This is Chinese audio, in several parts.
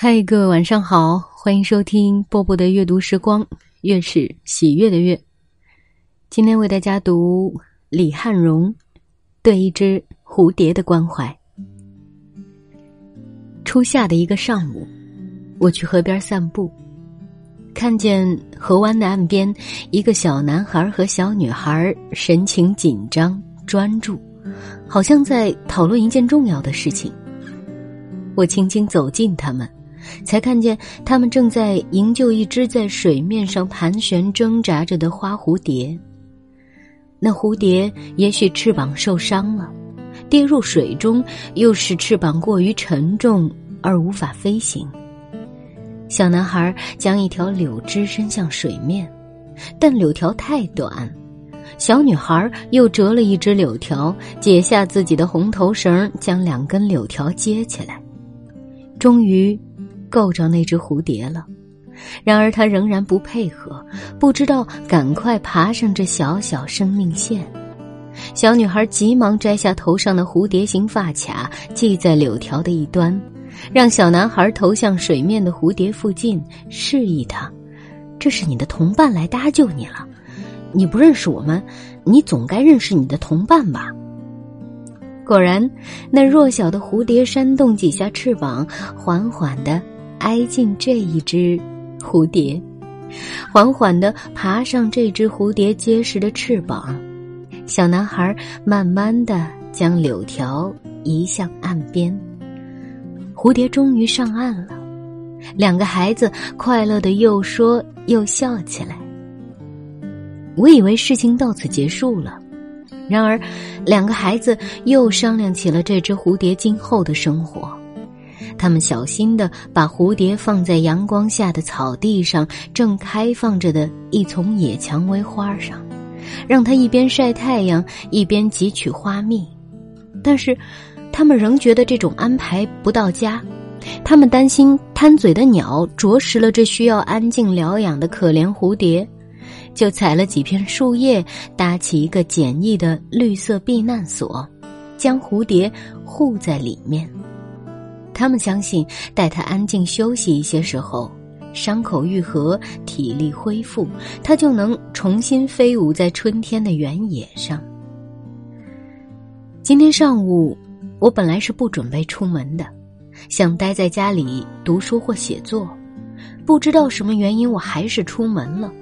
嗨，各位晚上好，欢迎收听波波的阅读时光，月是喜悦的月。今天为大家读李汉荣对一只蝴蝶的关怀。初夏的一个上午，我去河边散步，看见河湾的岸边，一个小男孩和小女孩神情紧张专注，好像在讨论一件重要的事情。我轻轻走近他们。才看见他们正在营救一只在水面上盘旋挣扎着的花蝴蝶。那蝴蝶也许翅膀受伤了，跌入水中，又使翅膀过于沉重而无法飞行。小男孩将一条柳枝伸向水面，但柳条太短，小女孩又折了一只柳条，解下自己的红头绳，将两根柳条接起来，终于。够着那只蝴蝶了，然而它仍然不配合，不知道赶快爬上这小小生命线。小女孩急忙摘下头上的蝴蝶形发卡，系在柳条的一端，让小男孩投向水面的蝴蝶附近，示意他：“这是你的同伴来搭救你了。你不认识我们，你总该认识你的同伴吧？”果然，那弱小的蝴蝶扇动几下翅膀，缓缓的。挨近这一只蝴蝶，缓缓的爬上这只蝴蝶结实的翅膀。小男孩慢慢的将柳条移向岸边。蝴蝶终于上岸了，两个孩子快乐的又说又笑起来。我以为事情到此结束了，然而，两个孩子又商量起了这只蝴蝶今后的生活。他们小心的把蝴蝶放在阳光下的草地上正开放着的一丛野蔷薇花上，让它一边晒太阳一边汲取花蜜。但是，他们仍觉得这种安排不到家。他们担心贪嘴的鸟啄食了这需要安静疗养的可怜蝴蝶，就采了几片树叶搭起一个简易的绿色避难所，将蝴蝶护在里面。他们相信，待他安静休息一些时候，伤口愈合，体力恢复，他就能重新飞舞在春天的原野上。今天上午，我本来是不准备出门的，想待在家里读书或写作，不知道什么原因，我还是出门了。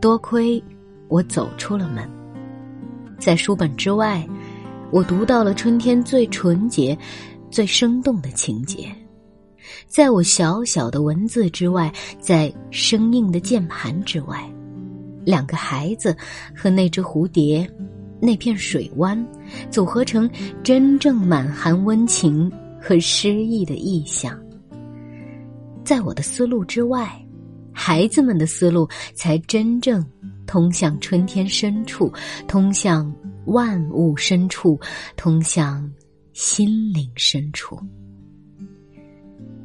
多亏我走出了门，在书本之外，我读到了春天最纯洁。最生动的情节，在我小小的文字之外，在生硬的键盘之外，两个孩子和那只蝴蝶，那片水湾，组合成真正满含温情和诗意的意象。在我的思路之外，孩子们的思路才真正通向春天深处，通向万物深处，通向。心灵深处，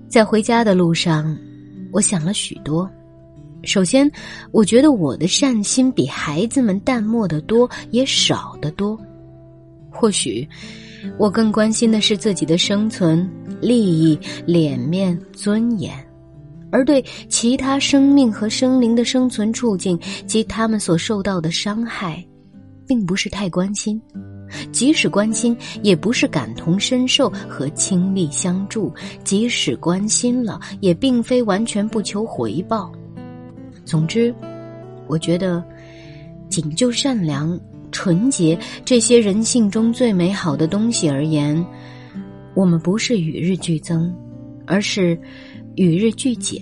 在回家的路上，我想了许多。首先，我觉得我的善心比孩子们淡漠的多，也少得多。或许，我更关心的是自己的生存、利益、脸面、尊严，而对其他生命和生灵的生存处境及他们所受到的伤害，并不是太关心。即使关心，也不是感同身受和倾力相助；即使关心了，也并非完全不求回报。总之，我觉得，仅就善良、纯洁这些人性中最美好的东西而言，我们不是与日俱增，而是与日俱减。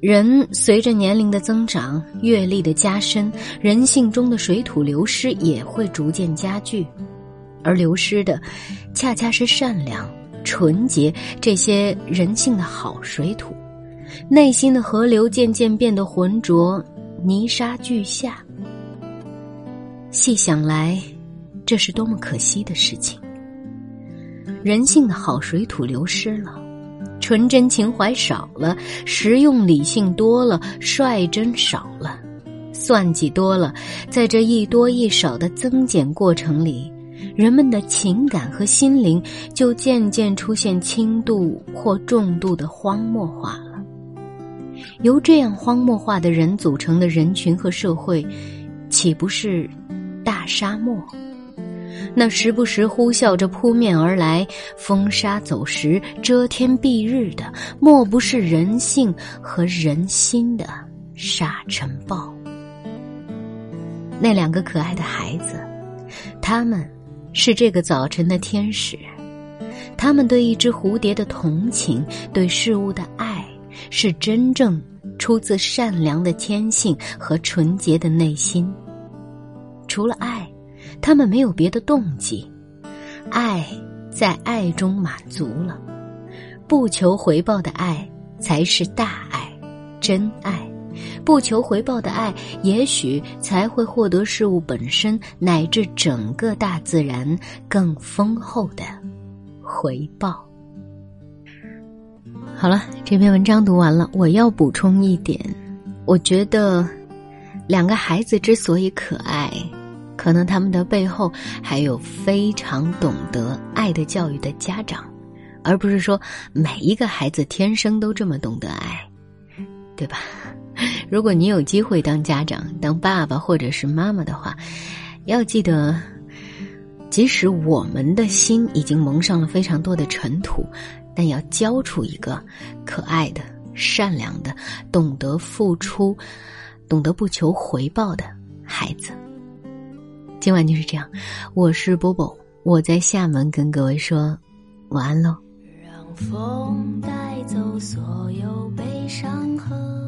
人随着年龄的增长、阅历的加深，人性中的水土流失也会逐渐加剧，而流失的，恰恰是善良、纯洁这些人性的好水土。内心的河流渐渐变得浑浊，泥沙俱下。细想来，这是多么可惜的事情！人性的好水土流失了。纯真情怀少了，实用理性多了，率真少了，算计多了，在这一多一少的增减过程里，人们的情感和心灵就渐渐出现轻度或重度的荒漠化了。由这样荒漠化的人组成的人群和社会，岂不是大沙漠？那时不时呼啸着扑面而来、风沙走石、遮天蔽日的，莫不是人性和人心的沙尘暴？那两个可爱的孩子，他们，是这个早晨的天使，他们对一只蝴蝶的同情，对事物的爱，是真正出自善良的天性和纯洁的内心。除了爱，他们没有别的动机，爱在爱中满足了，不求回报的爱才是大爱，真爱。不求回报的爱，也许才会获得事物本身乃至整个大自然更丰厚的回报。好了，这篇文章读完了，我要补充一点，我觉得两个孩子之所以可爱，可能他们的背后还有非常懂得爱的教育的家长，而不是说每一个孩子天生都这么懂得爱，对吧？如果你有机会当家长、当爸爸或者是妈妈的话，要记得，即使我们的心已经蒙上了非常多的尘土，但要教出一个可爱的、善良的、懂得付出、懂得不求回报的孩子。今晚就是这样，我是波波，我在厦门跟各位说晚安喽。让风带走所有悲伤和。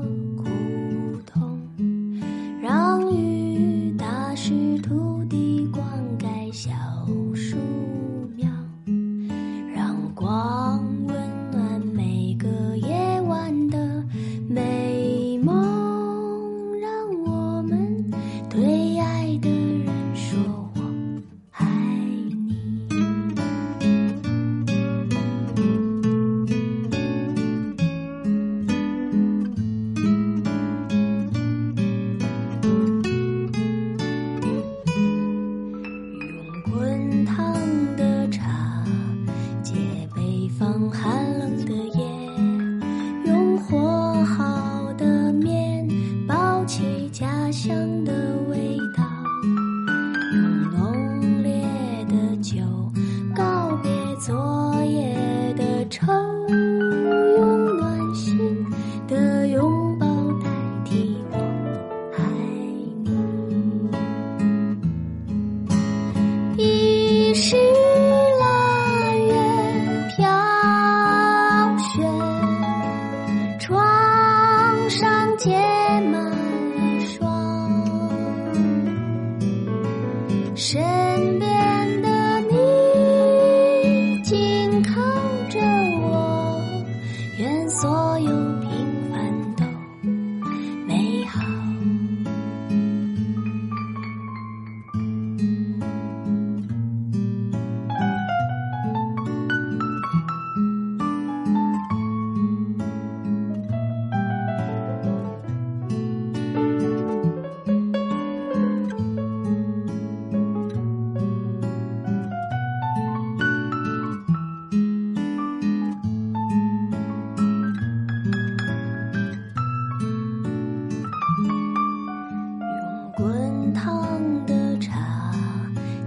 烫的茶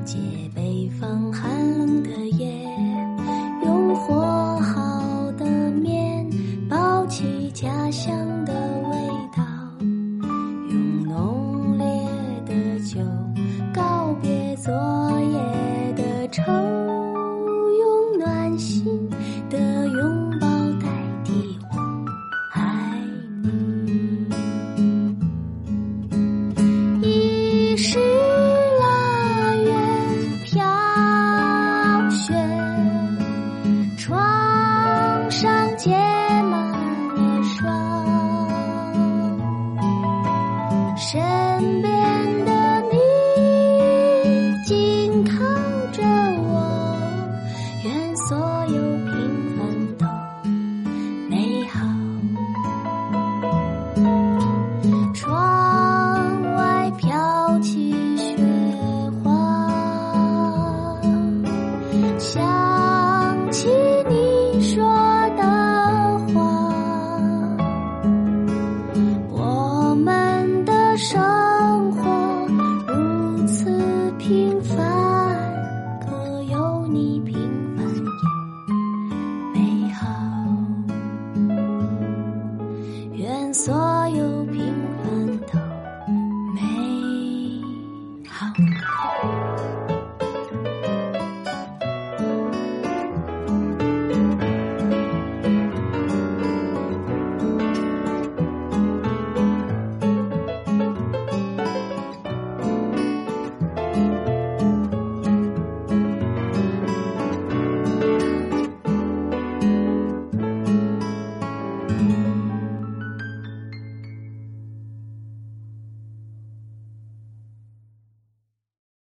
借北方寒冷的夜用和好的面包起家乡的味道用浓烈的酒告别昨夜的愁用暖心的身边。